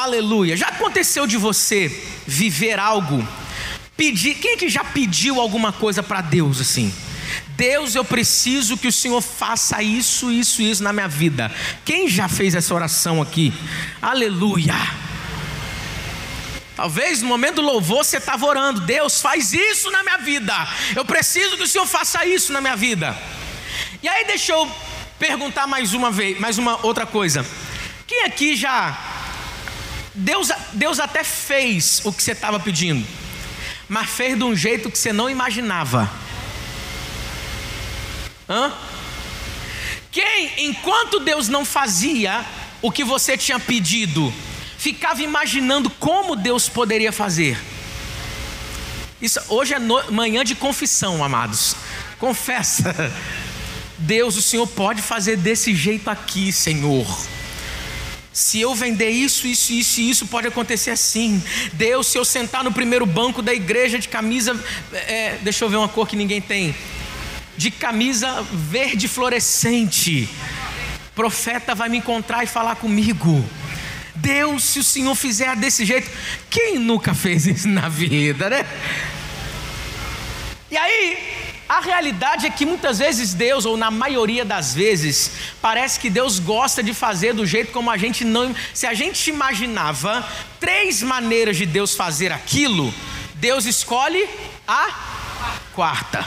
Aleluia. Já aconteceu de você viver algo? Pedir, quem é que já pediu alguma coisa para Deus assim? Deus, eu preciso que o Senhor faça isso, isso, isso na minha vida. Quem já fez essa oração aqui? Aleluia. Talvez no momento do louvor você estava orando, Deus faz isso na minha vida. Eu preciso que o Senhor faça isso na minha vida. E aí deixa eu perguntar mais uma vez, mais uma outra coisa. Quem aqui já Deus, Deus até fez o que você estava pedindo, mas fez de um jeito que você não imaginava. Hã? Quem, enquanto Deus não fazia o que você tinha pedido, ficava imaginando como Deus poderia fazer. Isso hoje é no, manhã de confissão, amados. Confessa. Deus, o Senhor pode fazer desse jeito aqui, Senhor. Se eu vender isso, isso, isso isso, pode acontecer assim. Deus, se eu sentar no primeiro banco da igreja de camisa, é, deixa eu ver uma cor que ninguém tem, de camisa verde fluorescente, profeta vai me encontrar e falar comigo. Deus, se o Senhor fizer desse jeito, quem nunca fez isso na vida, né? E aí, a realidade é que muitas vezes Deus, ou na maioria das vezes, parece que Deus gosta de fazer do jeito como a gente não. Se a gente imaginava três maneiras de Deus fazer aquilo, Deus escolhe a quarta.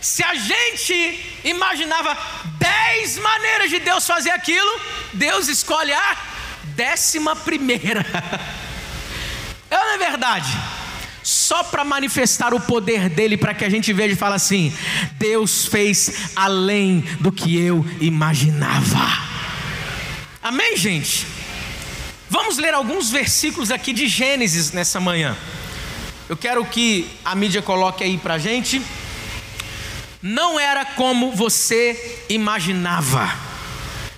Se a gente imaginava dez maneiras de Deus fazer aquilo, Deus escolhe a décima primeira. É não é verdade? Só para manifestar o poder dele, para que a gente veja e fale assim: Deus fez além do que eu imaginava. Amém, gente? Vamos ler alguns versículos aqui de Gênesis nessa manhã. Eu quero que a mídia coloque aí para gente. Não era como você imaginava.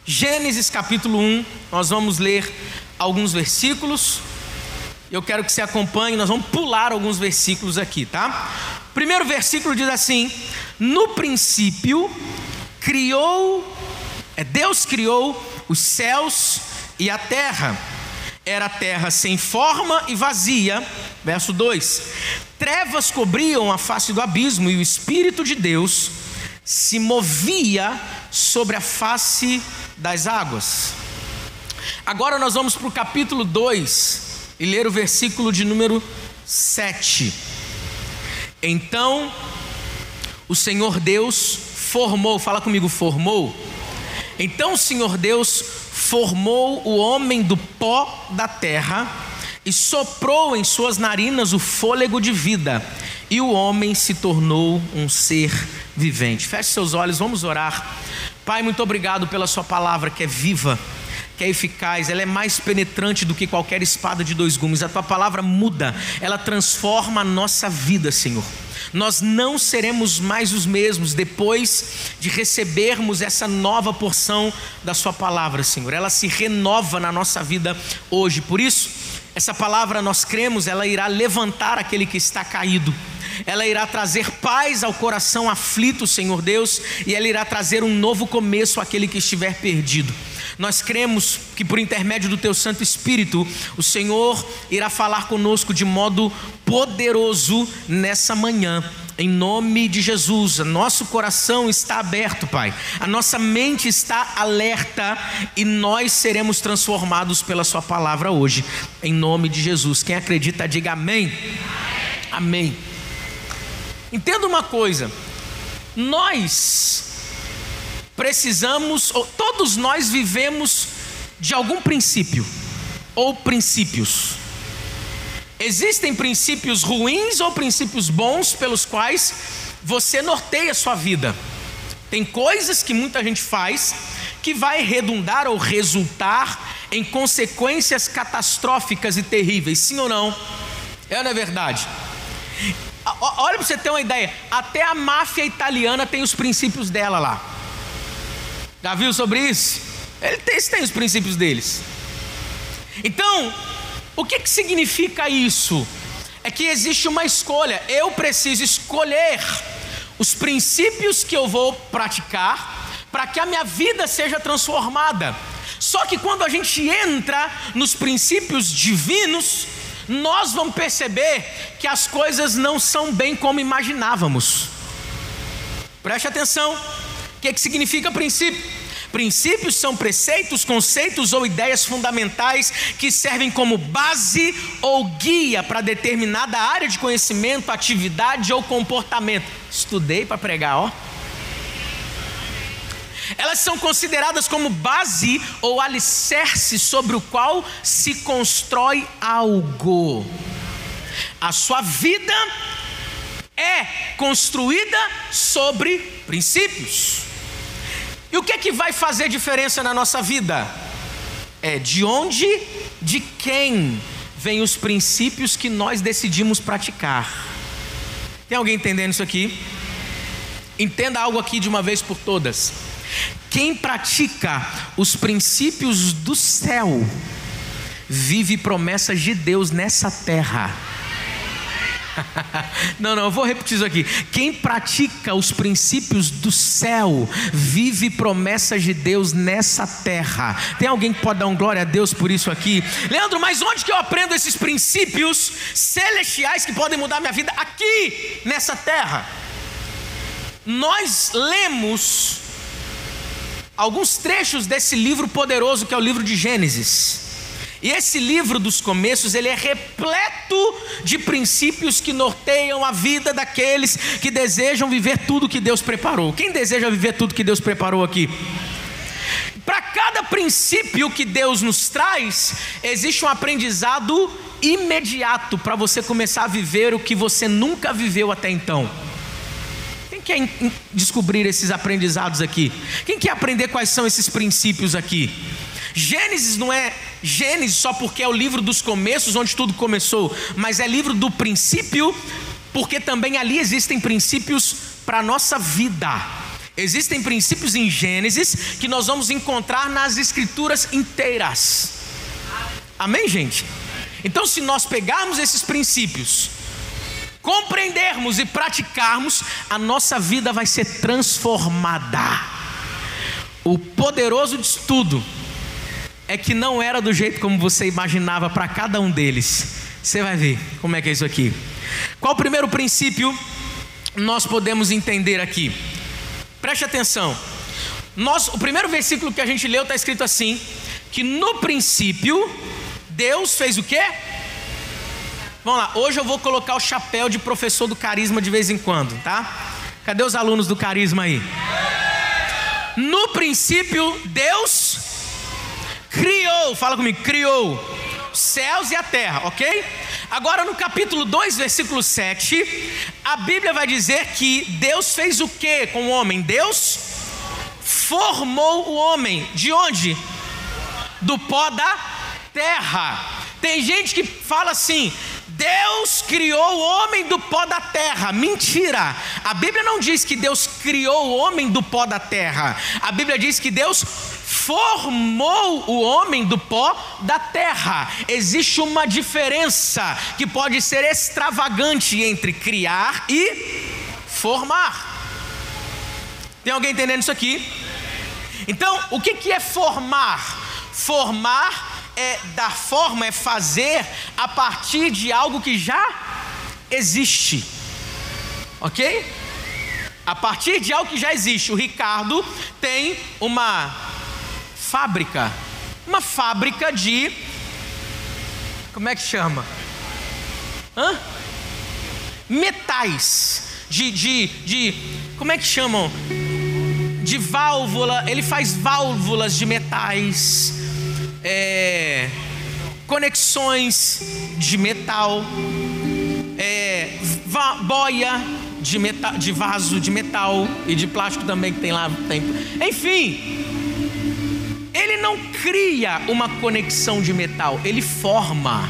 Gênesis capítulo 1, nós vamos ler alguns versículos. Eu quero que você acompanhe, nós vamos pular alguns versículos aqui, tá? Primeiro versículo diz assim: No princípio criou, é Deus criou os céus e a terra. Era a terra sem forma e vazia. Verso 2: Trevas cobriam a face do abismo e o Espírito de Deus se movia sobre a face das águas. Agora nós vamos para o capítulo 2 e ler o versículo de número 7. Então, o Senhor Deus formou, fala comigo, formou. Então o Senhor Deus formou o homem do pó da terra e soprou em suas narinas o fôlego de vida, e o homem se tornou um ser vivente. Feche seus olhos, vamos orar. Pai, muito obrigado pela Sua palavra que é viva que é eficaz, ela é mais penetrante do que qualquer espada de dois gumes. A tua palavra muda, ela transforma a nossa vida, Senhor. Nós não seremos mais os mesmos depois de recebermos essa nova porção da Sua palavra, Senhor. Ela se renova na nossa vida hoje. Por isso, essa palavra nós cremos, ela irá levantar aquele que está caído ela irá trazer paz ao coração aflito, Senhor Deus, e ela irá trazer um novo começo àquele que estiver perdido. Nós cremos que por intermédio do Teu Santo Espírito, o Senhor irá falar conosco de modo poderoso nessa manhã. Em nome de Jesus, nosso coração está aberto, Pai. A nossa mente está alerta e nós seremos transformados pela Sua palavra hoje. Em nome de Jesus. Quem acredita, diga amém. Amém. Entenda uma coisa: nós precisamos, todos nós vivemos de algum princípio ou princípios. Existem princípios ruins ou princípios bons pelos quais você norteia a sua vida. Tem coisas que muita gente faz que vai redundar ou resultar em consequências catastróficas e terríveis, sim ou não? É não é verdade? Olha para você ter uma ideia, até a máfia italiana tem os princípios dela lá. Já viu sobre isso? Eles têm os princípios deles. Então, o que, que significa isso? É que existe uma escolha. Eu preciso escolher os princípios que eu vou praticar para que a minha vida seja transformada. Só que quando a gente entra nos princípios divinos, nós vamos perceber que as coisas não são bem como imaginávamos. Preste atenção. O que, que significa princípio? Princípios são preceitos, conceitos ou ideias fundamentais que servem como base ou guia para determinada área de conhecimento, atividade ou comportamento. Estudei para pregar, ó. Elas são consideradas como base ou alicerce sobre o qual se constrói algo. A sua vida é construída sobre princípios. E o que é que vai fazer diferença na nossa vida? É de onde, de quem vêm os princípios que nós decidimos praticar. Tem alguém entendendo isso aqui? Entenda algo aqui de uma vez por todas. Quem pratica os princípios do céu vive promessas de Deus nessa terra. não, não, eu vou repetir isso aqui. Quem pratica os princípios do céu vive promessas de Deus nessa terra. Tem alguém que pode dar um glória a Deus por isso aqui? Leandro, mas onde que eu aprendo esses princípios celestiais que podem mudar minha vida aqui nessa terra? Nós lemos alguns trechos desse livro poderoso que é o livro de Gênesis. E esse livro dos começos, ele é repleto de princípios que norteiam a vida daqueles que desejam viver tudo que Deus preparou. Quem deseja viver tudo que Deus preparou aqui? Para cada princípio que Deus nos traz, existe um aprendizado imediato para você começar a viver o que você nunca viveu até então. Quem quer descobrir esses aprendizados aqui? Quem quer aprender quais são esses princípios aqui? Gênesis não é Gênesis só porque é o livro dos começos, onde tudo começou, mas é livro do princípio, porque também ali existem princípios para a nossa vida. Existem princípios em Gênesis que nós vamos encontrar nas escrituras inteiras. Amém, gente? Então, se nós pegarmos esses princípios, compreendermos e praticarmos, a nossa vida vai ser transformada. O poderoso de tudo é que não era do jeito como você imaginava para cada um deles. Você vai ver como é que é isso aqui. Qual o primeiro princípio nós podemos entender aqui? Preste atenção. Nós, o primeiro versículo que a gente leu está escrito assim: que no princípio Deus fez o quê? Vamos lá, hoje eu vou colocar o chapéu de professor do carisma de vez em quando, tá? Cadê os alunos do carisma aí? No princípio, Deus criou, fala comigo, criou céus e a terra, ok? Agora no capítulo 2, versículo 7, a Bíblia vai dizer que Deus fez o que com o homem? Deus formou o homem. De onde? Do pó da terra. Tem gente que fala assim: Deus criou o homem do pó da terra. Mentira! A Bíblia não diz que Deus criou o homem do pó da terra. A Bíblia diz que Deus formou o homem do pó da terra. Existe uma diferença que pode ser extravagante entre criar e formar. Tem alguém entendendo isso aqui? Então, o que, é formar? Formar é dar forma, é fazer a partir de algo que já existe. Ok? A partir de algo que já existe. O Ricardo tem uma fábrica. Uma fábrica de. Como é que chama? Hã? Metais. De, de, de. Como é que chamam? De válvula. Ele faz válvulas de metais. É, conexões de metal. É, boia de, metal, de vaso de metal e de plástico também que tem lá. Tem, enfim, ele não cria uma conexão de metal, ele forma.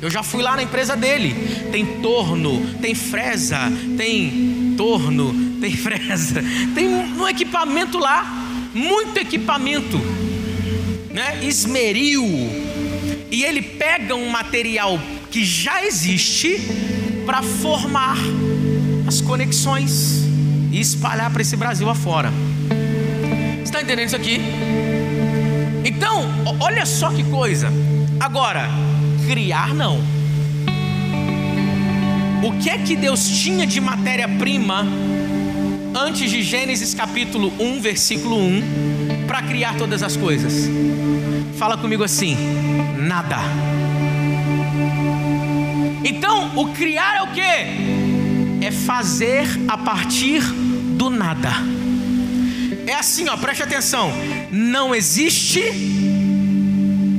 Eu já fui lá na empresa dele. Tem torno, tem fresa, tem torno, tem fresa. Tem um equipamento lá, muito equipamento, né? Esmeril. E ele pega um material que já existe para formar as conexões e espalhar para esse Brasil afora. Você está entendendo isso aqui? Então, olha só que coisa. Agora, criar não. O que é que Deus tinha de matéria-prima antes de Gênesis capítulo 1, versículo 1, para criar todas as coisas? Fala comigo assim: nada. Então, o criar é o que? É fazer a partir do nada. É assim, ó, preste atenção. Não existe,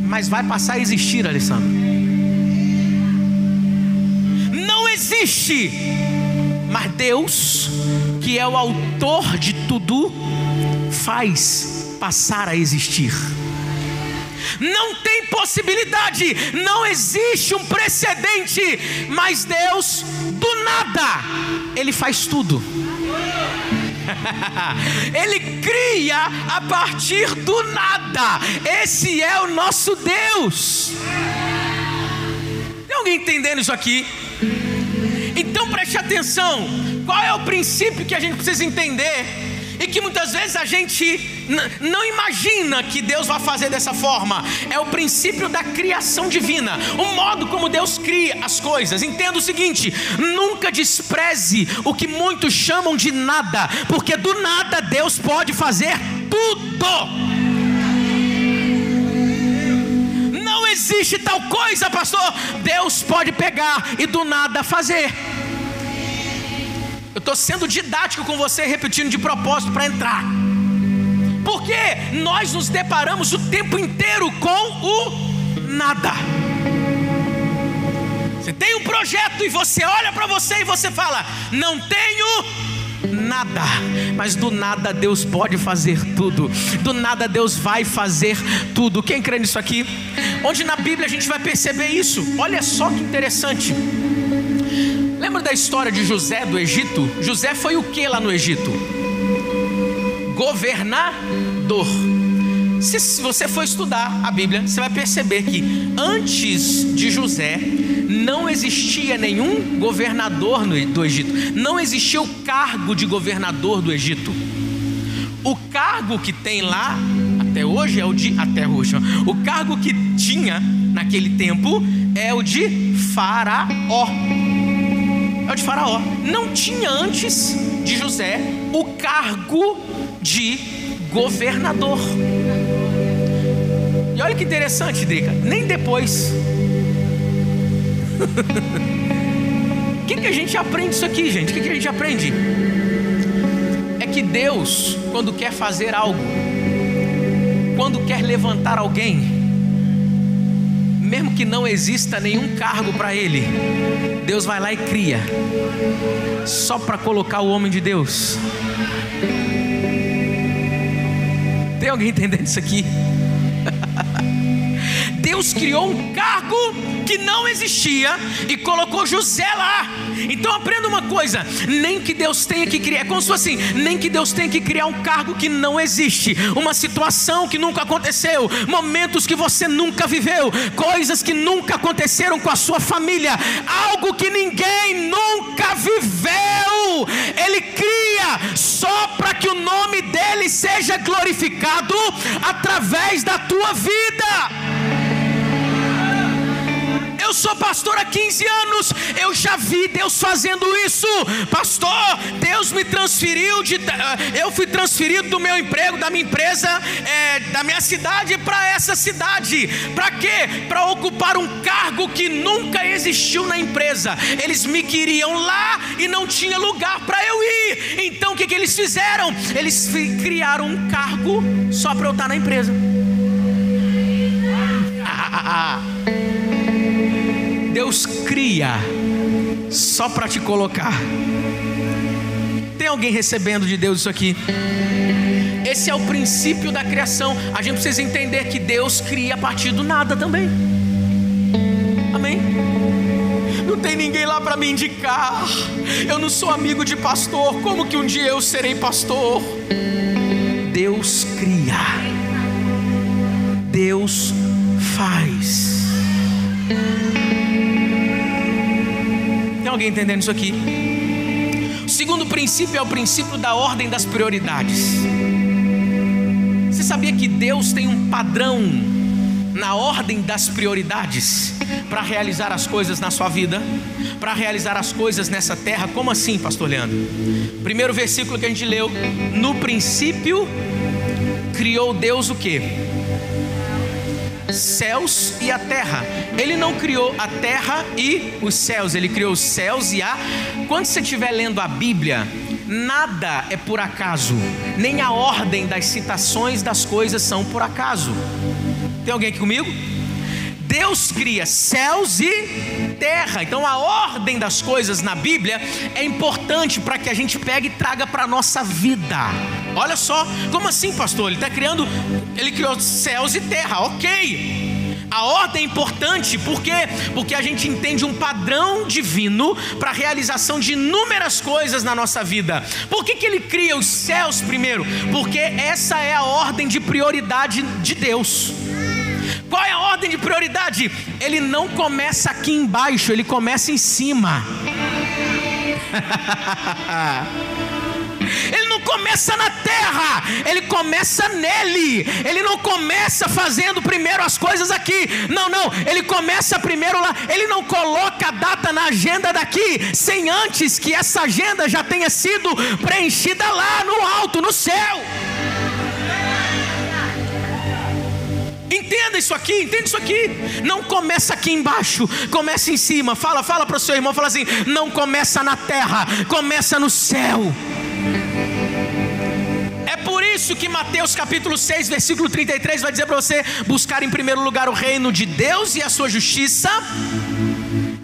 mas vai passar a existir, Alessandro. Não existe, mas Deus, que é o autor de tudo, faz passar a existir. Não tem possibilidade, não existe um precedente, mas Deus, do nada, Ele faz tudo. Ele cria a partir do nada. Esse é o nosso Deus. Tem alguém entendendo isso aqui? Então preste atenção. Qual é o princípio que a gente precisa entender? E que muitas vezes a gente não imagina que Deus vai fazer dessa forma. É o princípio da criação divina, o modo como Deus cria as coisas. Entenda o seguinte: nunca despreze o que muitos chamam de nada, porque do nada Deus pode fazer tudo. Não existe tal coisa, pastor. Deus pode pegar e do nada fazer. Eu estou sendo didático com você, repetindo de propósito para entrar. Porque nós nos deparamos o tempo inteiro com o nada. Você tem um projeto e você olha para você e você fala: Não tenho nada, mas do nada Deus pode fazer tudo, do nada Deus vai fazer tudo. Quem crê nisso aqui? Onde na Bíblia a gente vai perceber isso? Olha só que interessante. Lembra da história de José do Egito? José foi o que lá no Egito? Governador. Se, se você for estudar a Bíblia, você vai perceber que antes de José não existia nenhum governador no, do Egito, não existia o cargo de governador do Egito. O cargo que tem lá até hoje é o de até hoje. O cargo que tinha naquele tempo é o de faraó é o de Faraó. Não tinha antes de José o cargo de governador. E olha que interessante, Drica, nem depois. O que, que a gente aprende isso aqui, gente? O que, que a gente aprende? É que Deus, quando quer fazer algo, quando quer levantar alguém, mesmo que não exista nenhum cargo para ele, Deus vai lá e cria, só para colocar o homem de Deus. Tem alguém entendendo isso aqui? Deus criou um cargo que não existia e colocou José lá. Então aprenda uma coisa: nem que Deus tenha que criar, é como se fosse assim, nem que Deus tenha que criar um cargo que não existe, uma situação que nunca aconteceu, momentos que você nunca viveu, coisas que nunca aconteceram com a sua família, algo que ninguém nunca viveu. Ele cria só para que o nome dele seja glorificado através da tua vida. Eu sou pastor há 15 anos, eu já vi Deus fazendo isso. Pastor, Deus me transferiu de. Eh, eu fui transferido do meu emprego, da minha empresa, é, da minha cidade para essa cidade. Para quê? Para ocupar um cargo que nunca existiu na empresa. Eles me queriam lá e não tinha lugar para eu ir. Então o que, que eles fizeram? Eles criaram um cargo só para eu estar na empresa. Ah, ah, ah. Deus cria só para te colocar. Tem alguém recebendo de Deus isso aqui? Esse é o princípio da criação. A gente precisa entender que Deus cria a partir do nada também. Amém? Não tem ninguém lá para me indicar. Eu não sou amigo de pastor. Como que um dia eu serei pastor? Deus cria. Deus faz. Alguém entendendo isso aqui? O segundo princípio é o princípio da ordem das prioridades. Você sabia que Deus tem um padrão na ordem das prioridades para realizar as coisas na sua vida, para realizar as coisas nessa terra? Como assim, pastor Leandro? Primeiro versículo que a gente leu: No princípio criou Deus o que? Céus e a terra. Ele não criou a terra e os céus, ele criou os céus e a. Quando você estiver lendo a Bíblia, nada é por acaso, nem a ordem das citações das coisas são por acaso. Tem alguém aqui comigo? Deus cria céus e terra. Então a ordem das coisas na Bíblia é importante para que a gente pegue e traga para a nossa vida. Olha só, como assim, pastor? Ele está criando, ele criou céus e terra, ok. A ordem é importante, por quê? Porque a gente entende um padrão divino para a realização de inúmeras coisas na nossa vida. Por que, que ele cria os céus primeiro? Porque essa é a ordem de prioridade de Deus. Qual é a ordem de prioridade? Ele não começa aqui embaixo, ele começa em cima. Ele não começa na terra, ele começa nele. Ele não começa fazendo primeiro as coisas aqui. Não, não, ele começa primeiro lá. Ele não coloca a data na agenda daqui sem antes que essa agenda já tenha sido preenchida lá no alto, no céu. Entenda isso aqui, entenda isso aqui. Não começa aqui embaixo, começa em cima. Fala, fala para o seu irmão, fala assim: não começa na terra, começa no céu. É por isso que Mateus capítulo 6, versículo 33 vai dizer para você buscar em primeiro lugar o reino de Deus e a sua justiça,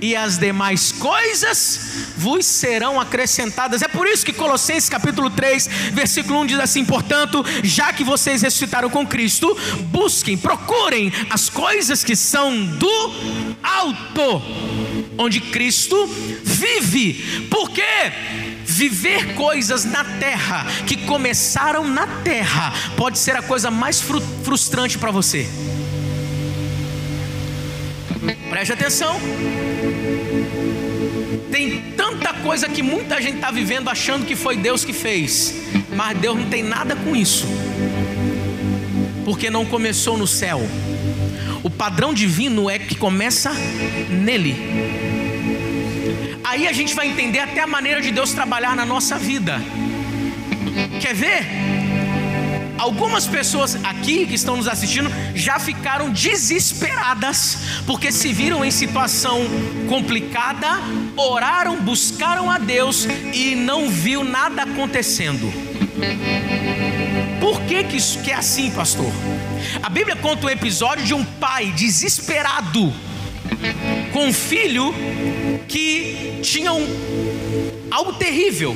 e as demais coisas vos serão acrescentadas. É por isso que Colossenses capítulo 3, versículo 1 diz assim: "Portanto, já que vocês ressuscitaram com Cristo, busquem, procurem as coisas que são do alto, onde Cristo vive". Por quê? Viver coisas na terra que começaram na terra pode ser a coisa mais frustrante para você. Preste atenção. Tem tanta coisa que muita gente está vivendo achando que foi Deus que fez, mas Deus não tem nada com isso, porque não começou no céu. O padrão divino é que começa nele. Aí a gente vai entender até a maneira de Deus trabalhar na nossa vida. Quer ver? Algumas pessoas aqui que estão nos assistindo já ficaram desesperadas porque se viram em situação complicada, oraram, buscaram a Deus e não viu nada acontecendo. Por que, que isso que é assim, pastor? A Bíblia conta um episódio de um pai desesperado com um filho que tinha um, algo terrível.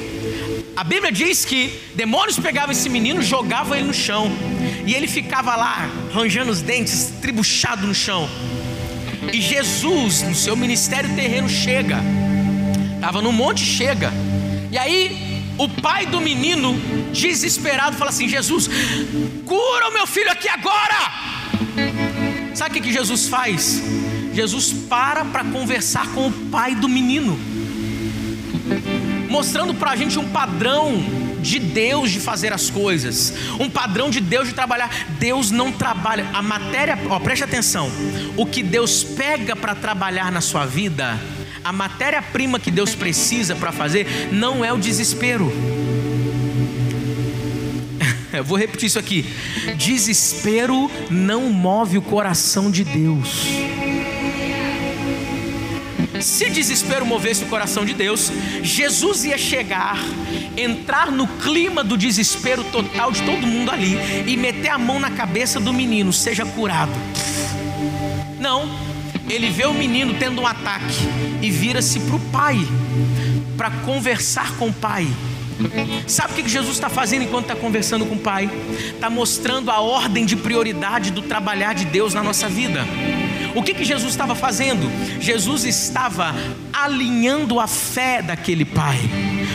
A Bíblia diz que demônios pegavam esse menino, jogavam ele no chão, e ele ficava lá, ranjando os dentes, tribuchado no chão. E Jesus, no seu ministério terreno, chega, estava no monte, chega, e aí o pai do menino, desesperado, fala assim: Jesus, cura o meu filho aqui agora. Sabe o que, que Jesus faz? Jesus para para conversar com o pai do menino mostrando para a gente um padrão de Deus de fazer as coisas, um padrão de Deus de trabalhar. Deus não trabalha, a matéria, ó, preste atenção, o que Deus pega para trabalhar na sua vida, a matéria-prima que Deus precisa para fazer, não é o desespero. Eu vou repetir isso aqui: desespero não move o coração de Deus. Se desespero movesse o coração de Deus, Jesus ia chegar, entrar no clima do desespero total de todo mundo ali e meter a mão na cabeça do menino, seja curado. Não, ele vê o menino tendo um ataque e vira-se para o pai, para conversar com o pai. Sabe o que Jesus está fazendo enquanto está conversando com o Pai? Está mostrando a ordem de prioridade do trabalhar de Deus na nossa vida. O que, que Jesus estava fazendo? Jesus estava alinhando a fé daquele pai.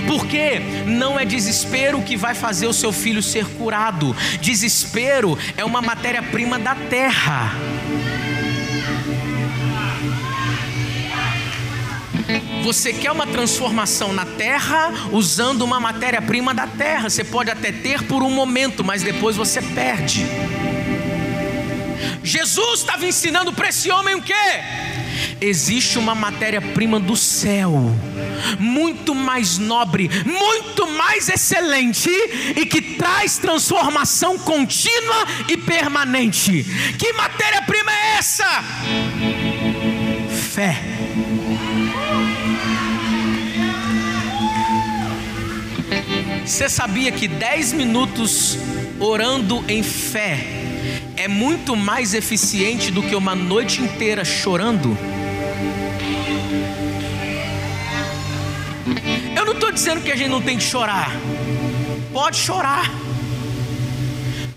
Porque não é desespero que vai fazer o seu filho ser curado. Desespero é uma matéria-prima da terra. Você quer uma transformação na terra usando uma matéria-prima da terra. Você pode até ter por um momento, mas depois você perde. Jesus estava ensinando para esse homem o quê? Existe uma matéria-prima do céu, muito mais nobre, muito mais excelente e que traz transformação contínua e permanente. Que matéria-prima é essa? Fé. Você sabia que 10 minutos orando em fé é muito mais eficiente do que uma noite inteira chorando? Eu não estou dizendo que a gente não tem que chorar. Pode chorar.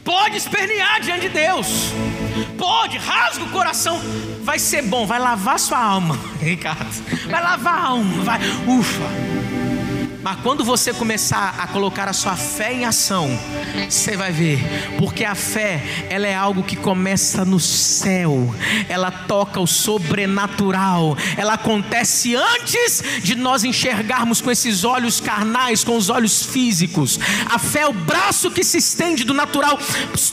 Pode espernear diante de Deus. Pode, rasga o coração. Vai ser bom, vai lavar sua alma, Ricardo. Vai lavar a alma, vai. Ufa. Mas quando você começar a colocar a sua fé em ação, você vai ver, porque a fé, ela é algo que começa no céu. Ela toca o sobrenatural. Ela acontece antes de nós enxergarmos com esses olhos carnais, com os olhos físicos. A fé é o braço que se estende do natural,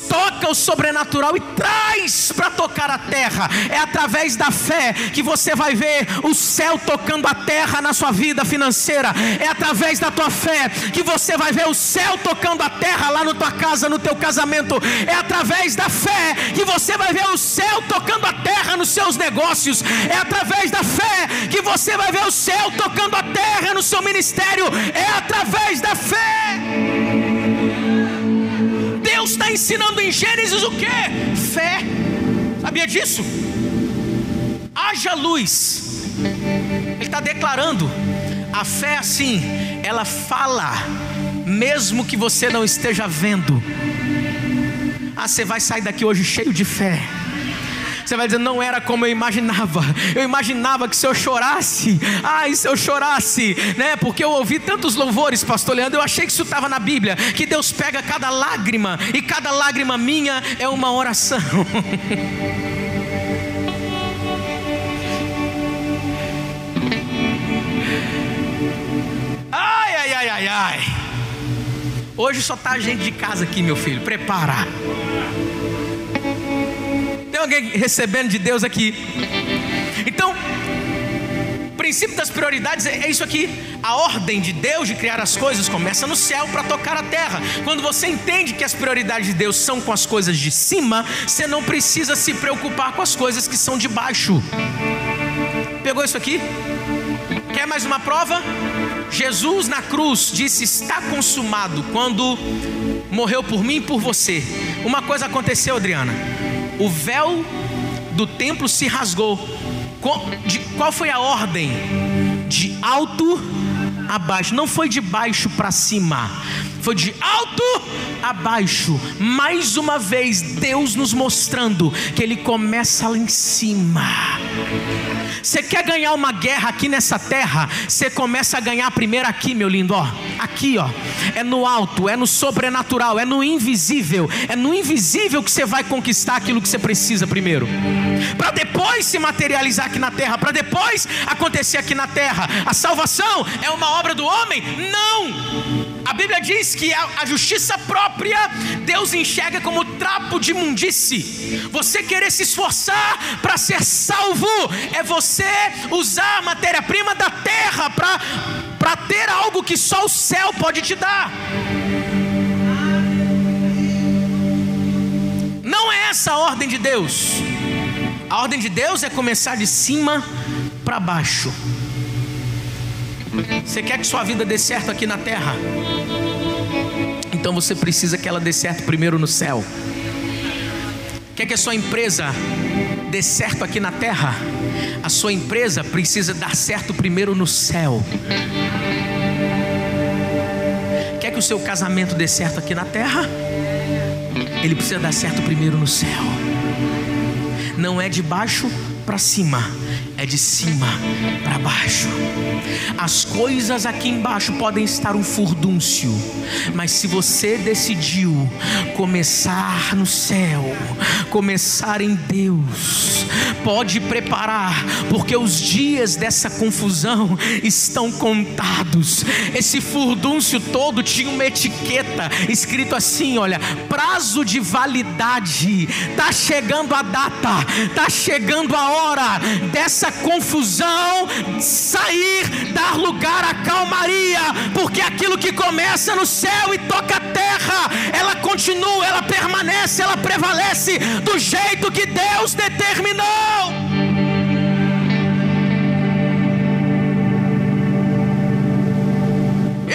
toca o sobrenatural e traz para tocar a terra. É através da fé que você vai ver o céu tocando a terra na sua vida financeira. É através através da tua fé que você vai ver o céu tocando a terra lá na tua casa, no teu casamento. É através da fé que você vai ver o céu tocando a terra nos seus negócios. É através da fé que você vai ver o céu tocando a terra no seu ministério. É através da fé. Deus está ensinando em Gênesis o que? Fé. Sabia disso? Haja luz. Ele está declarando a fé assim, ela fala, mesmo que você não esteja vendo. Ah, você vai sair daqui hoje cheio de fé. Você vai dizer, não era como eu imaginava. Eu imaginava que se eu chorasse, ai, se eu chorasse, né? Porque eu ouvi tantos louvores, pastor Leandro, eu achei que isso estava na Bíblia, que Deus pega cada lágrima e cada lágrima minha é uma oração. ai, ai, ai. Hoje só tá gente de casa aqui, meu filho. Prepara. Tem alguém recebendo de Deus aqui? Então, o princípio das prioridades é, é isso aqui. A ordem de Deus de criar as coisas começa no céu para tocar a terra. Quando você entende que as prioridades de Deus são com as coisas de cima, você não precisa se preocupar com as coisas que são de baixo. Pegou isso aqui? Quer mais uma prova? Jesus na cruz disse: Está consumado, quando morreu por mim e por você. Uma coisa aconteceu, Adriana: o véu do templo se rasgou. Qual foi a ordem? De alto a baixo, não foi de baixo para cima, foi de alto a baixo. Mais uma vez, Deus nos mostrando que Ele começa lá em cima. Você quer ganhar uma guerra aqui nessa terra? Você começa a ganhar primeiro aqui, meu lindo, ó. Aqui, ó. É no alto, é no sobrenatural, é no invisível. É no invisível que você vai conquistar aquilo que você precisa primeiro. Para depois se materializar aqui na terra, para depois acontecer aqui na terra. A salvação é uma obra do homem? Não. A Bíblia diz que a, justiça própria Deus enxerga como trapo de mundice. Você querer se esforçar para ser salvo é você usar a matéria-prima da terra para ter algo que só o céu pode te dar. Não é essa a ordem de Deus. A ordem de Deus é começar de cima para baixo. Você quer que sua vida dê certo aqui na terra? Então você precisa que ela dê certo primeiro no céu. Quer que a sua empresa dê certo aqui na terra? A sua empresa precisa dar certo primeiro no céu. Quer que o seu casamento dê certo aqui na terra? Ele precisa dar certo primeiro no céu. Não é de baixo para cima, é de cima para baixo. As coisas aqui embaixo podem estar um furdúncio, mas se você decidiu começar no céu, começar em Deus, pode preparar, porque os dias dessa confusão estão contados. Esse furdúncio todo tinha uma etiqueta escrito assim: olha, prazo de validade, está chegando a data, está chegando a hora dessa confusão sair, dar lugar à calmaria, porque aquilo que começa no céu e toca a terra, ela continua, ela permanece, ela prevalece do jeito que Deus determinou.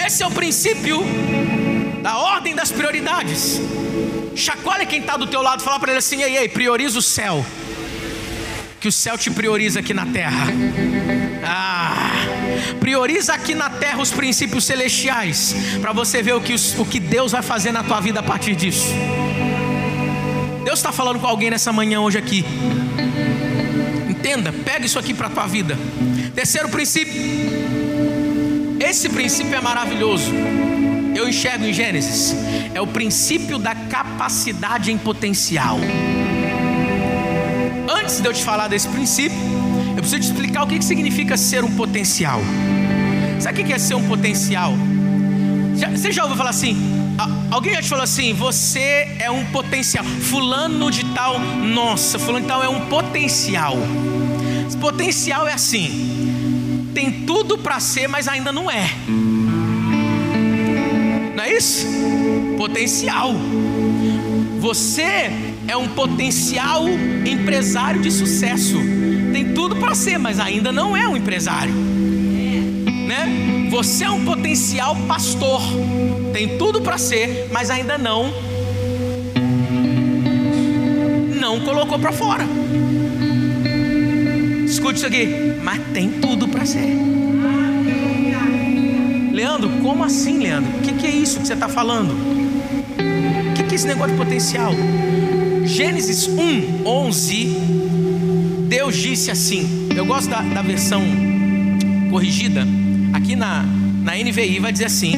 Esse é o princípio da ordem das prioridades. Chacoalha quem está do teu lado, fala para ele assim: ei, ei, prioriza o céu. Que o céu te prioriza aqui na terra. Ah, prioriza aqui na terra os princípios celestiais, para você ver o que, o que Deus vai fazer na tua vida a partir disso. Deus está falando com alguém nessa manhã hoje aqui. Entenda, pega isso aqui para a tua vida. Terceiro princípio. Esse princípio é maravilhoso. Eu enxergo em Gênesis. É o princípio da capacidade em potencial. Antes de eu te falar desse princípio, eu preciso te explicar o que significa ser um potencial. Sabe o que é ser um potencial? Você já ouviu falar assim? Alguém já te falou assim: você é um potencial. Fulano de tal, nossa, fulano de tal é um potencial. Esse potencial é assim: tem tudo para ser, mas ainda não é. Não é isso? Potencial. Você é um potencial empresário de sucesso. Tem tudo para ser, mas ainda não é um empresário. Né? Você é um potencial pastor. Tem tudo para ser, mas ainda não não colocou para fora. Escute isso aqui, mas tem tudo para ser. Leandro, como assim, Leandro? O que, que, é isso que você está falando? O que, que é esse negócio de potencial? Gênesis 1, 11, Deus disse assim. Eu gosto da, da versão corrigida. Aqui na, na NVI vai dizer assim: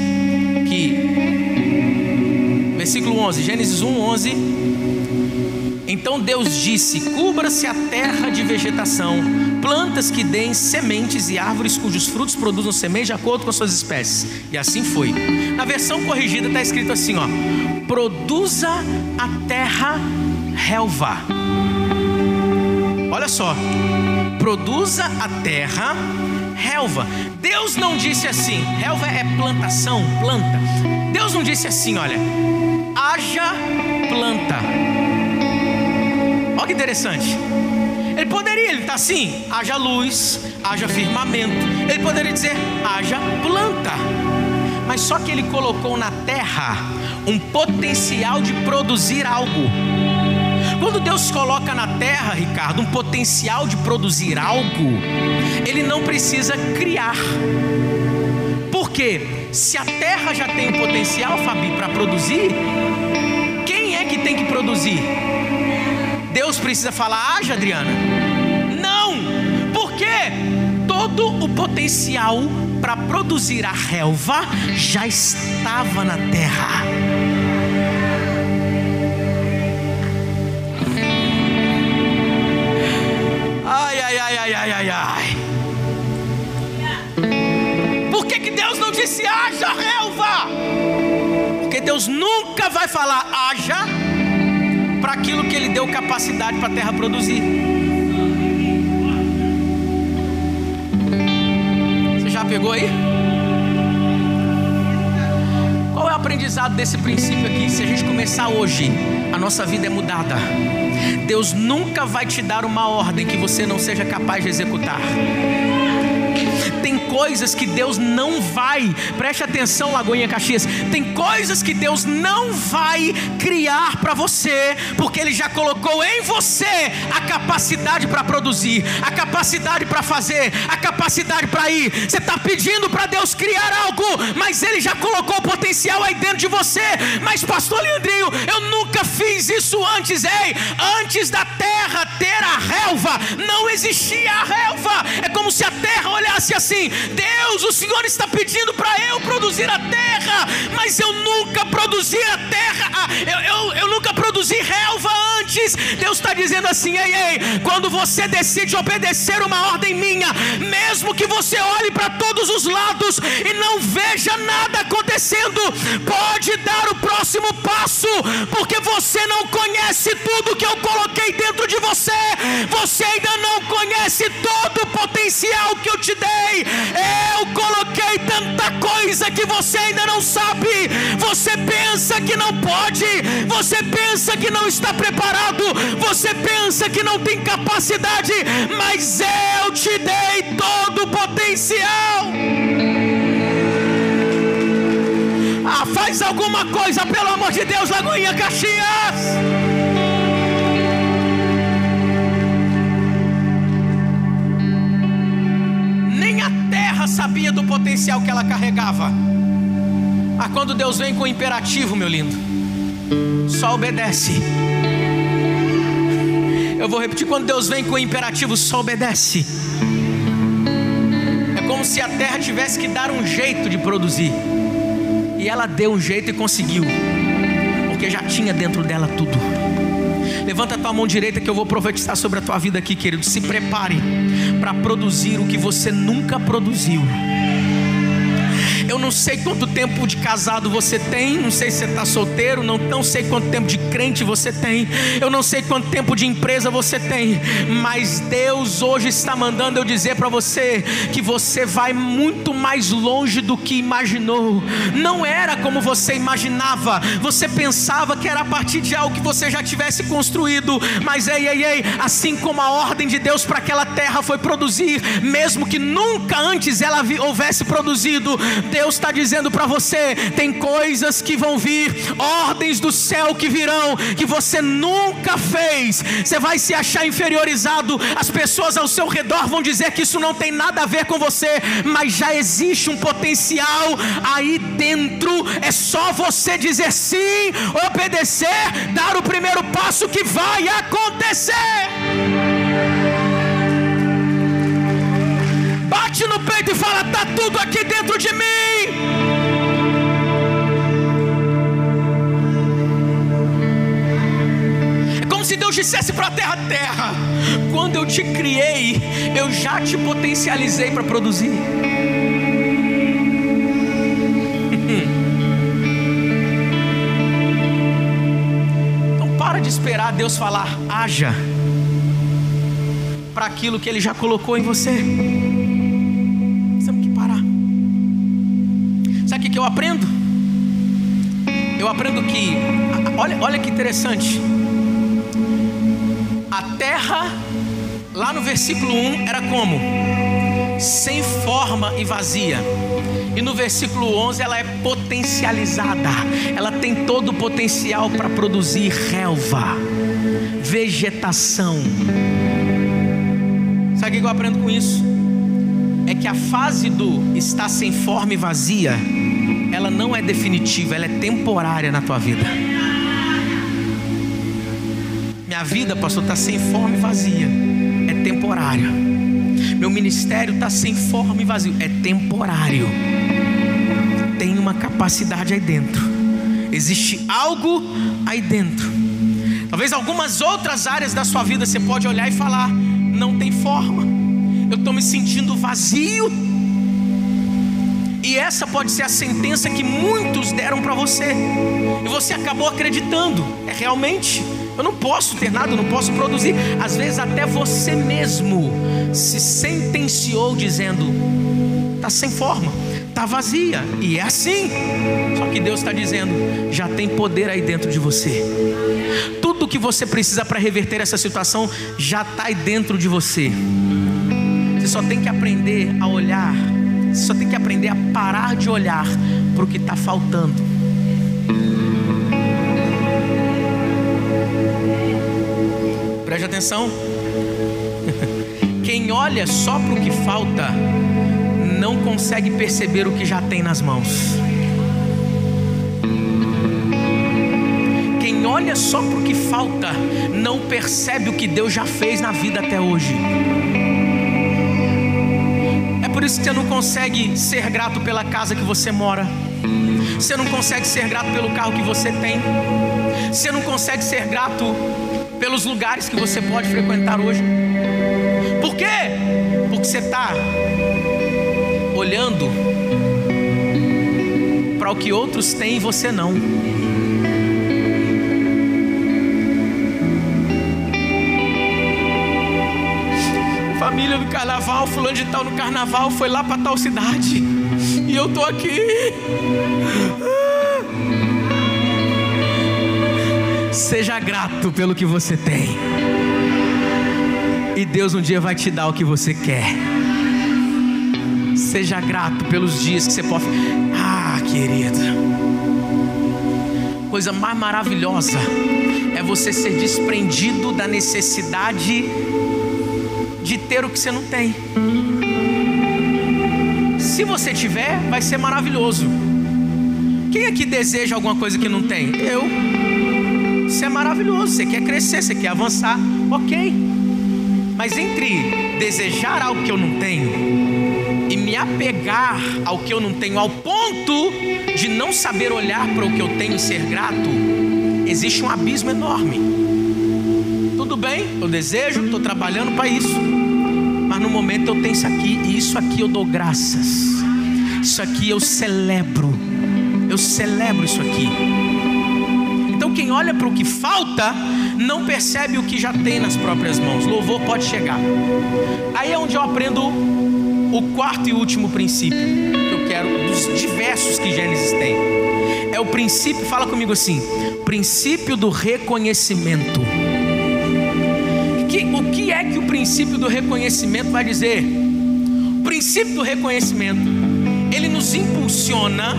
que, versículo 11, Gênesis 1, 11. Então Deus disse: Cubra-se a terra de vegetação, plantas que deem sementes e árvores cujos frutos produzam sementes de acordo com as suas espécies. E assim foi. Na versão corrigida está escrito assim: ó, produza a terra relva. Olha só, produza a terra relva. Deus não disse assim, relva é plantação, planta. Deus não disse assim, olha, haja planta. Olha que interessante. Ele poderia, ele está assim, haja luz, haja firmamento. Ele poderia dizer, haja planta. Mas só que ele colocou na terra um potencial de produzir algo. Quando Deus coloca na terra, Ricardo, um potencial de produzir algo, Ele não precisa criar. Porque se a terra já tem um potencial, Fabi, para produzir, quem é que tem que produzir? Deus precisa falar, haja, Adriana? Não! Porque todo o potencial para produzir a relva já estava na terra. Ai, ai, ai, ai. Por que, que Deus não disse haja relva? Porque Deus nunca vai falar haja para aquilo que Ele deu capacidade para a terra produzir. Você já pegou aí? Qual é o aprendizado desse princípio aqui? Se a gente começar hoje, a nossa vida é mudada. Deus nunca vai te dar uma ordem que você não seja capaz de executar. Coisas que Deus não vai, preste atenção, Lagoinha Caxias. Tem coisas que Deus não vai criar para você, porque Ele já colocou em você a capacidade para produzir, a capacidade para fazer, a capacidade para ir. Você está pedindo para Deus criar algo, mas Ele já colocou o potencial aí dentro de você. Mas, Pastor Leandrinho, eu nunca fiz isso antes, ei. Antes da terra ter a relva, não existia a relva. Assim: Deus, o Senhor está pedindo para eu produzir a terra, mas eu nunca produzi a terra, ah, eu, eu, eu nunca produzi relva antes. Deus está dizendo assim: ei, ei, quando você decide obedecer uma ordem minha, mesmo que você olhe para todos os lados e não veja nada acontecendo, pode dar o próximo passo, porque você não conhece tudo que eu coloquei dentro de você, você ainda não conhece todo o potencial que eu te dei. Eu coloquei tanta coisa que você ainda não sabe. Você pensa que não pode, você pensa que não está preparado, você pensa que não tem capacidade, mas eu te dei todo o potencial. Ah, faz alguma coisa, pelo amor de Deus, Lagoinha Caxias. Nem a terra sabia do potencial que ela carregava. Ah, quando Deus vem com o imperativo, meu lindo, só obedece. Eu vou repetir: quando Deus vem com o imperativo, só obedece. É como se a terra tivesse que dar um jeito de produzir. E ela deu um jeito e conseguiu, porque já tinha dentro dela tudo. Levanta a tua mão direita que eu vou profetizar sobre a tua vida aqui, querido. Se prepare para produzir o que você nunca produziu. Eu não sei quanto tempo de casado você tem, não sei se você está solteiro, não, não sei quanto tempo de crente você tem, eu não sei quanto tempo de empresa você tem, mas Deus hoje está mandando eu dizer para você que você vai muito mais longe do que imaginou. Não era como você imaginava, você pensava que era a partir de algo que você já tivesse construído, mas ei, ei, ei, assim como a ordem de Deus para aquela terra foi produzir, mesmo que nunca antes ela houvesse produzido, Deus está dizendo para você: tem coisas que vão vir, ordens do céu que virão, que você nunca fez. Você vai se achar inferiorizado, as pessoas ao seu redor vão dizer que isso não tem nada a ver com você, mas já existe um potencial aí dentro. É só você dizer sim, obedecer, dar o primeiro passo que vai acontecer. Bate no peito e fala: está tudo aqui dentro de mim. É como se Deus dissesse para a terra: Terra, quando eu te criei, eu já te potencializei para produzir. Então para de esperar Deus falar, haja para aquilo que Ele já colocou em você. Eu aprendo? Eu aprendo que, olha, olha que interessante. A terra, lá no versículo 1, era como? Sem forma e vazia. E no versículo 11 ela é potencializada. Ela tem todo o potencial para produzir relva, vegetação. Sabe o que eu aprendo com isso? É que a fase do estar sem forma e vazia, ela não é definitiva, ela é temporária na tua vida. Minha vida, pastor, está sem forma e vazia, é temporário. Meu ministério está sem forma e vazio, é temporário. Tem uma capacidade aí dentro, existe algo aí dentro. Talvez algumas outras áreas da sua vida você pode olhar e falar: não tem forma, eu estou me sentindo vazio. E essa pode ser a sentença que muitos deram para você, e você acabou acreditando, é realmente. Eu não posso ter nada, eu não posso produzir. Às vezes até você mesmo se sentenciou dizendo: está sem forma, está vazia. E é assim. Só que Deus está dizendo: já tem poder aí dentro de você. Tudo que você precisa para reverter essa situação já está aí dentro de você. Você só tem que aprender a olhar. Você só tem que aprender a parar de olhar para o que está faltando. Preste atenção. Quem olha só para o que falta, não consegue perceber o que já tem nas mãos. Quem olha só para o que falta, não percebe o que Deus já fez na vida até hoje. Isso que você não consegue ser grato pela casa que você mora. Você não consegue ser grato pelo carro que você tem. Você não consegue ser grato pelos lugares que você pode frequentar hoje. Por quê? Porque você está olhando para o que outros têm e você não. Família do carnaval, fulano de tal no carnaval foi lá para tal cidade. E eu tô aqui. Seja grato pelo que você tem. E Deus um dia vai te dar o que você quer. Seja grato pelos dias que você pode. Ah, querido. Coisa mais maravilhosa é você ser desprendido da necessidade de ter o que você não tem. Se você tiver, vai ser maravilhoso. Quem aqui deseja alguma coisa que não tem? Eu. Isso é maravilhoso. Você quer crescer, você quer avançar, ok. Mas entre desejar algo que eu não tenho e me apegar ao que eu não tenho, ao ponto de não saber olhar para o que eu tenho e ser grato, existe um abismo enorme. Tudo bem, eu desejo, estou trabalhando para isso, no momento eu tenho isso aqui e isso aqui eu dou graças. Isso aqui eu celebro. Eu celebro isso aqui. Então quem olha para o que falta não percebe o que já tem nas próprias mãos. Louvor pode chegar. Aí é onde eu aprendo o quarto e último princípio que eu quero dos diversos que Gênesis tem. É o princípio, fala comigo assim, princípio do reconhecimento. Que, o princípio do reconhecimento vai dizer? O princípio do reconhecimento, ele nos impulsiona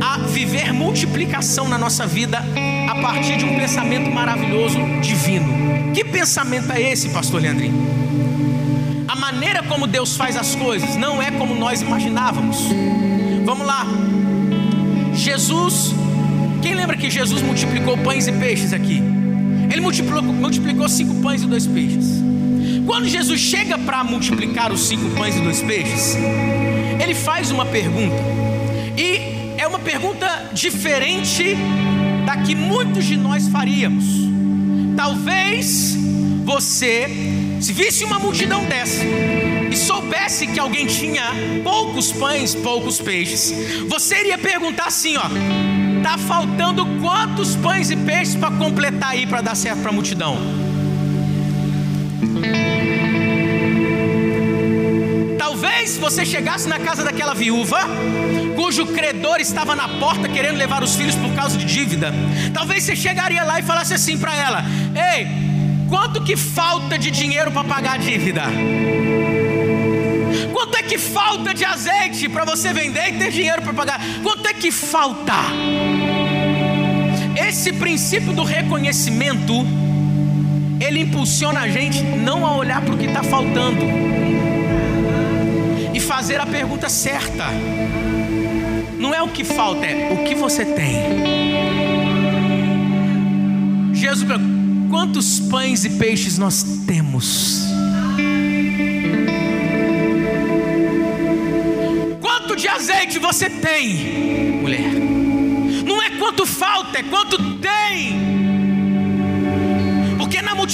a viver multiplicação na nossa vida a partir de um pensamento maravilhoso divino. Que pensamento é esse, pastor Leandrinho? A maneira como Deus faz as coisas não é como nós imaginávamos. Vamos lá. Jesus, quem lembra que Jesus multiplicou pães e peixes aqui? Ele multiplicou, multiplicou cinco pães e dois peixes. Quando Jesus chega para multiplicar os cinco pães e dois peixes, ele faz uma pergunta. E é uma pergunta diferente da que muitos de nós faríamos. Talvez você, se visse uma multidão dessa e soubesse que alguém tinha poucos pães, poucos peixes, você iria perguntar assim, ó: tá faltando quantos pães e peixes para completar aí para dar certo para a multidão? Talvez você chegasse na casa daquela viúva, cujo credor estava na porta querendo levar os filhos por causa de dívida. Talvez você chegaria lá e falasse assim para ela: Ei, quanto que falta de dinheiro para pagar a dívida? Quanto é que falta de azeite para você vender e ter dinheiro para pagar? Quanto é que falta? Esse princípio do reconhecimento, ele impulsiona a gente não a olhar para o que está faltando e fazer a pergunta certa. Não é o que falta, é o que você tem. Jesus quantos pães e peixes nós temos? Quanto de azeite você tem, mulher? Não é quanto falta, é quanto tem.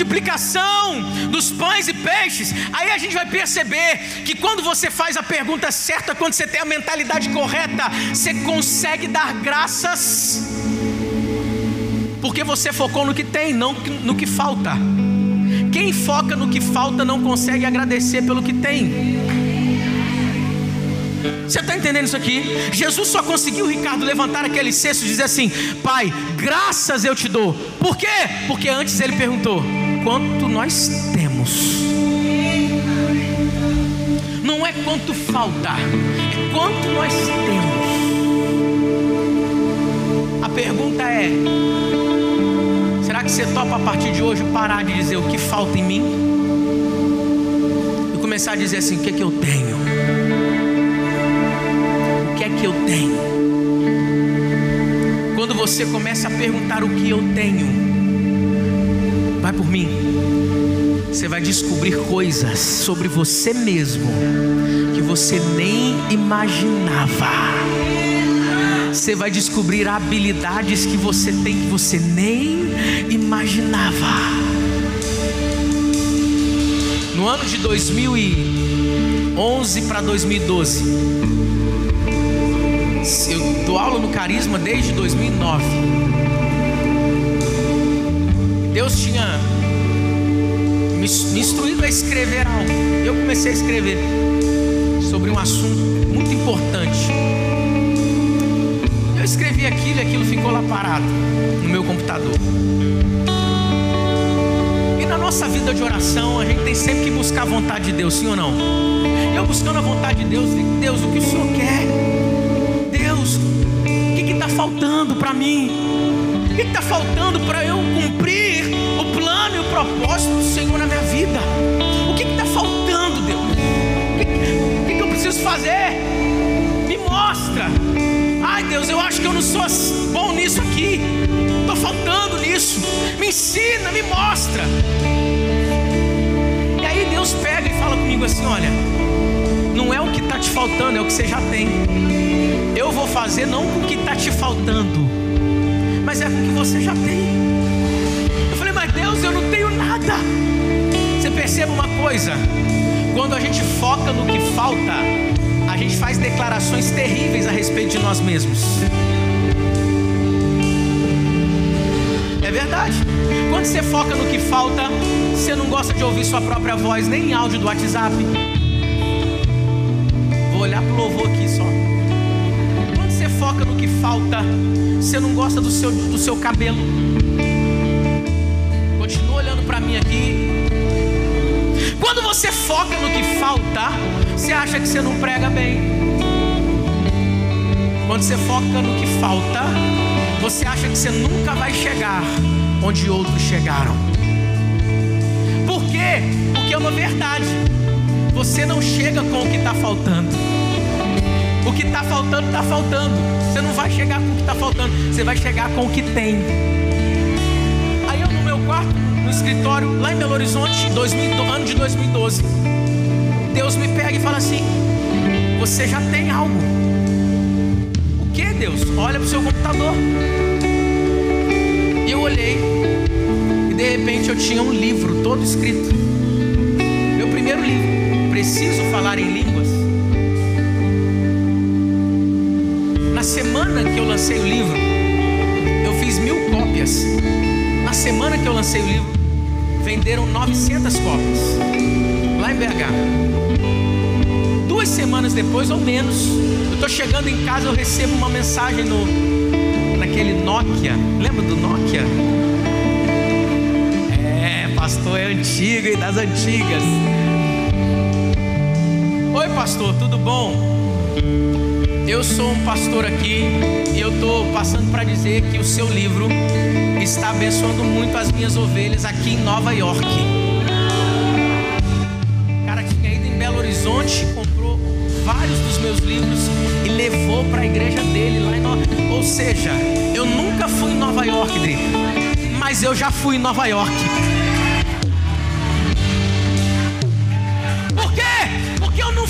Multiplicação dos pães e peixes, aí a gente vai perceber que quando você faz a pergunta certa, quando você tem a mentalidade correta, você consegue dar graças. Porque você focou no que tem, não no que falta. Quem foca no que falta não consegue agradecer pelo que tem. Você está entendendo isso aqui? Jesus só conseguiu, Ricardo, levantar aquele cesto e dizer assim: Pai, graças eu te dou. Por quê? Porque antes ele perguntou: quanto nós temos? Não é quanto falta, é quanto nós temos. A pergunta é: será que você topa a partir de hoje parar de dizer o que falta em mim? E começar a dizer assim: o que é que eu tenho? que é que eu tenho? Quando você começa a perguntar o que eu tenho, vai por mim. você vai descobrir coisas sobre você mesmo que você nem imaginava. Você vai descobrir habilidades que você tem que você nem imaginava. No ano de 2011 para 2012, eu dou aula no Carisma desde 2009. Deus tinha me instruído a escrever algo. Eu comecei a escrever sobre um assunto muito importante. Eu escrevi aquilo e aquilo ficou lá parado no meu computador. E na nossa vida de oração, a gente tem sempre que buscar a vontade de Deus, sim ou não? Eu buscando a vontade de Deus, Deus, o que o Senhor quer? Deus, o que está faltando para mim? O que está faltando para eu cumprir plano e o propósito do Senhor na minha vida? O que está faltando, Deus? O que, o que eu preciso fazer? Me mostra. Ai, Deus, eu acho que eu não sou bom nisso aqui. Estou faltando nisso. Me ensina, me mostra. E aí Deus pega e fala comigo assim: olha, não é o que está te faltando, é o que você já tem. Eu vou fazer não com o que está te faltando, mas é com o que você já tem. Deus, eu não tenho nada. Você perceba uma coisa: quando a gente foca no que falta, a gente faz declarações terríveis a respeito de nós mesmos. É verdade. Quando você foca no que falta, você não gosta de ouvir sua própria voz, nem em áudio do WhatsApp. Vou olhar pro louvor aqui só. Quando você foca no que falta, você não gosta do seu, do seu cabelo. Quando você foca no que falta, você acha que você não prega bem. Quando você foca no que falta, você acha que você nunca vai chegar onde outros chegaram. Por quê? Porque é uma verdade. Você não chega com o que está faltando. O que está faltando, está faltando. Você não vai chegar com o que está faltando. Você vai chegar com o que tem. Escritório, lá em Belo Horizonte, 2000, ano de 2012. Deus me pega e fala assim: Você já tem algo. O que, Deus? Olha para o seu computador. E eu olhei. E de repente eu tinha um livro todo escrito. Meu primeiro livro. Preciso falar em línguas. Na semana que eu lancei o livro, eu fiz mil cópias. Na semana que eu lancei o livro, venderam 900 cópias. Lá em BH. Duas semanas depois ou menos, eu estou chegando em casa, eu recebo uma mensagem no naquele Nokia. Lembra do Nokia? É, pastor é antigo e das antigas. Oi, pastor, tudo bom? Eu sou um pastor aqui e eu estou passando para dizer que o seu livro está abençoando muito as minhas ovelhas aqui em Nova York. O cara tinha ido em Belo Horizonte, comprou vários dos meus livros e levou para a igreja dele lá em Nova Ou seja, eu nunca fui em Nova York, Dri, mas eu já fui em Nova York.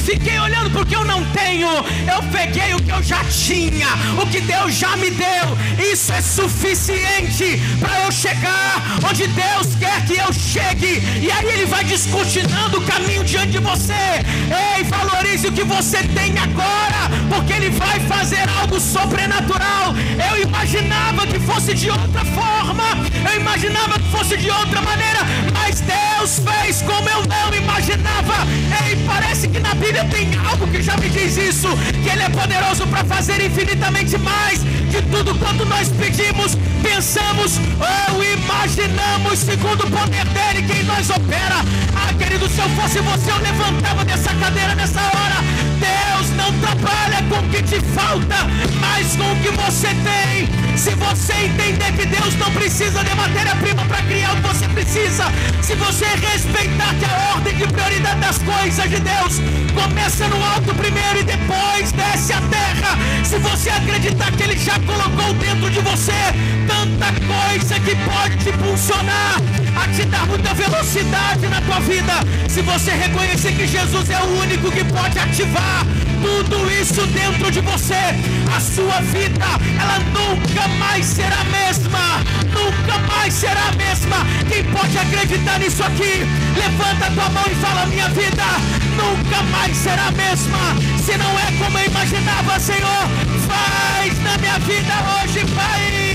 Fiquei olhando porque eu não tenho. Eu peguei o que eu já tinha, o que Deus já me deu. Isso é suficiente para eu chegar onde Deus quer que eu chegue. E aí Ele vai descortinando o caminho diante de você. Ei, valorize o que você tem agora, porque Ele vai fazer algo sobrenatural. Eu imaginava que fosse de outra forma, eu imaginava que fosse de outra maneira, mas Deus fez como eu não imaginava. Ei, parece que na Bíblia tem algo que já me diz isso: que Ele é poderoso para fazer infinitamente mais de tudo quanto nós pedimos, pensamos ou imaginamos, segundo o poder dele que em nós opera. Ah, querido, se eu fosse você, eu levantava dessa cadeira nessa hora. Deus não trabalha com o que te falta, mas com o que você tem. Se você entender que Deus não precisa de matéria-prima para criar o que você precisa, se você respeitar que a ordem de prioridade das coisas de Deus começa no alto primeiro e depois desce a terra, se você acreditar que Ele já colocou dentro de você tanta coisa que pode te impulsionar a te dar muita velocidade na tua vida. Se você reconhecer que Jesus é o único que pode ativar tudo isso dentro de você, a sua vida, ela nunca mais será a mesma. Nunca mais será a mesma. Quem pode acreditar nisso aqui? Levanta a tua mão e fala: Minha vida nunca mais será a mesma. Se não é como eu imaginava, Senhor, faz na minha vida hoje, Pai.